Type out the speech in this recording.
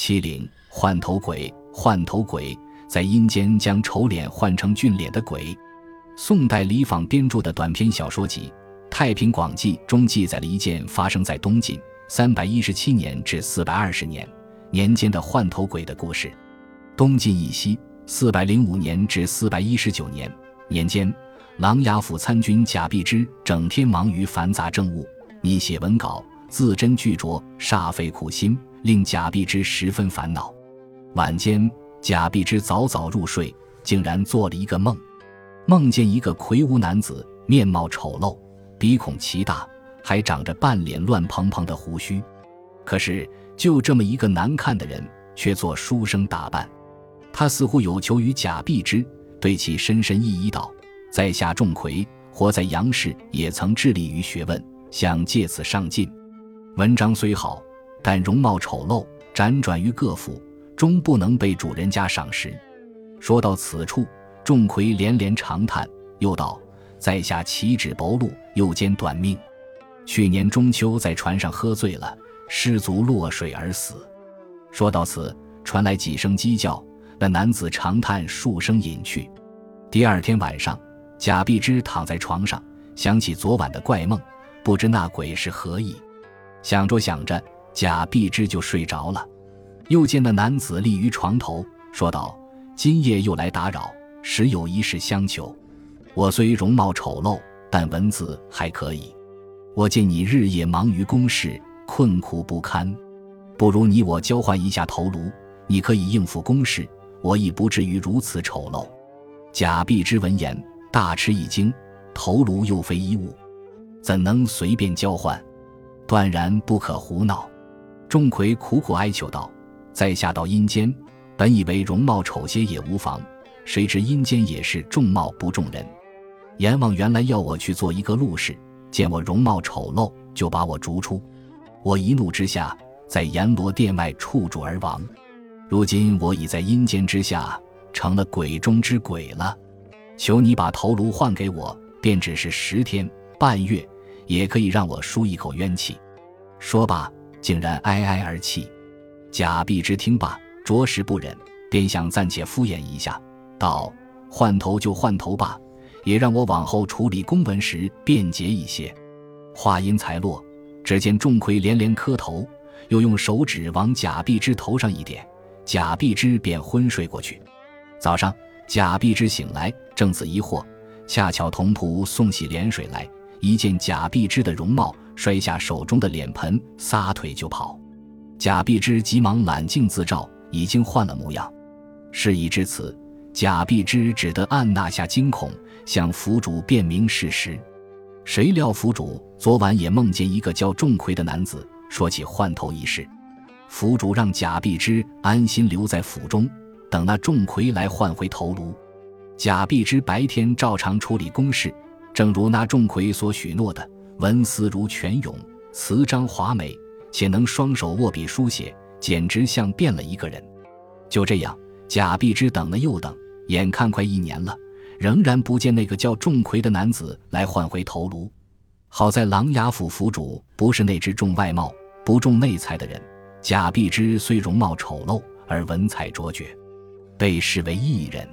七灵换头鬼，换头鬼在阴间将丑脸换成俊脸的鬼。宋代李昉编著的短篇小说集《太平广记》中记载了一件发生在东晋三百一十七年至四百二十年年间的换头鬼的故事。东晋以西四百零五年至四百一十九年年间，琅琊府参军贾碧之整天忙于繁杂政务，拟写文稿，字斟句酌，煞费苦心。令贾碧之十分烦恼。晚间，贾碧之早早入睡，竟然做了一个梦，梦见一个魁梧男子，面貌丑陋，鼻孔奇大，还长着半脸乱蓬蓬的胡须。可是，就这么一个难看的人，却做书生打扮。他似乎有求于贾碧之，对其深深意义道：“在下钟馗，活在杨氏，也曾致力于学问，想借此上进。文章虽好。”但容貌丑陋，辗转于各府，终不能被主人家赏识。说到此处，钟馗连连长叹，又道：“在下岂止薄禄，又兼短命。去年中秋在船上喝醉了，失足落水而死。”说到此，传来几声鸡叫，那男子长叹数声，隐去。第二天晚上，贾碧之躺在床上，想起昨晚的怪梦，不知那鬼是何意。想着想着。贾碧之就睡着了，又见那男子立于床头，说道：“今夜又来打扰，实有一事相求。我虽容貌丑陋，但文字还可以。我见你日夜忙于公事，困苦不堪，不如你我交换一下头颅，你可以应付公事，我亦不至于如此丑陋。”贾碧之闻言大吃一惊，头颅又非衣物，怎能随便交换？断然不可胡闹。钟馗苦苦哀求道：“在下到阴间，本以为容貌丑些也无妨，谁知阴间也是重貌不重人。阎王原来要我去做一个路士，见我容貌丑陋，就把我逐出。我一怒之下，在阎罗殿外触柱而亡。如今我已在阴间之下，成了鬼中之鬼了。求你把头颅换给我，便只是十天半月，也可以让我舒一口冤气。”说罢。竟然哀哀而泣，贾碧之听罢，着实不忍，便想暂且敷衍一下，道：“换头就换头吧，也让我往后处理公文时便捷一些。”话音才落，只见钟馗连连磕头，又用手指往贾碧之头上一点，贾碧之便昏睡过去。早上，贾碧之醒来，正自疑惑，恰巧童仆送洗脸水来，一见贾碧之的容貌。摔下手中的脸盆，撒腿就跑。贾碧之急忙揽镜自照，已经换了模样。事已至此，贾碧之只得按捺下惊恐，向府主辨明事实。谁料府主昨晚也梦见一个叫仲魁的男子，说起换头一事。府主让贾碧之安心留在府中，等那仲魁来换回头颅。贾碧之白天照常处理公事，正如那钟馗所许诺的。文思如泉涌，词章华美，且能双手握笔书写，简直像变了一个人。就这样，贾碧之等了又等，眼看快一年了，仍然不见那个叫钟馗的男子来换回头颅。好在琅琊府府主不是那只重外貌不重内才的人，贾碧之虽容貌丑陋，而文采卓绝，被视为异人。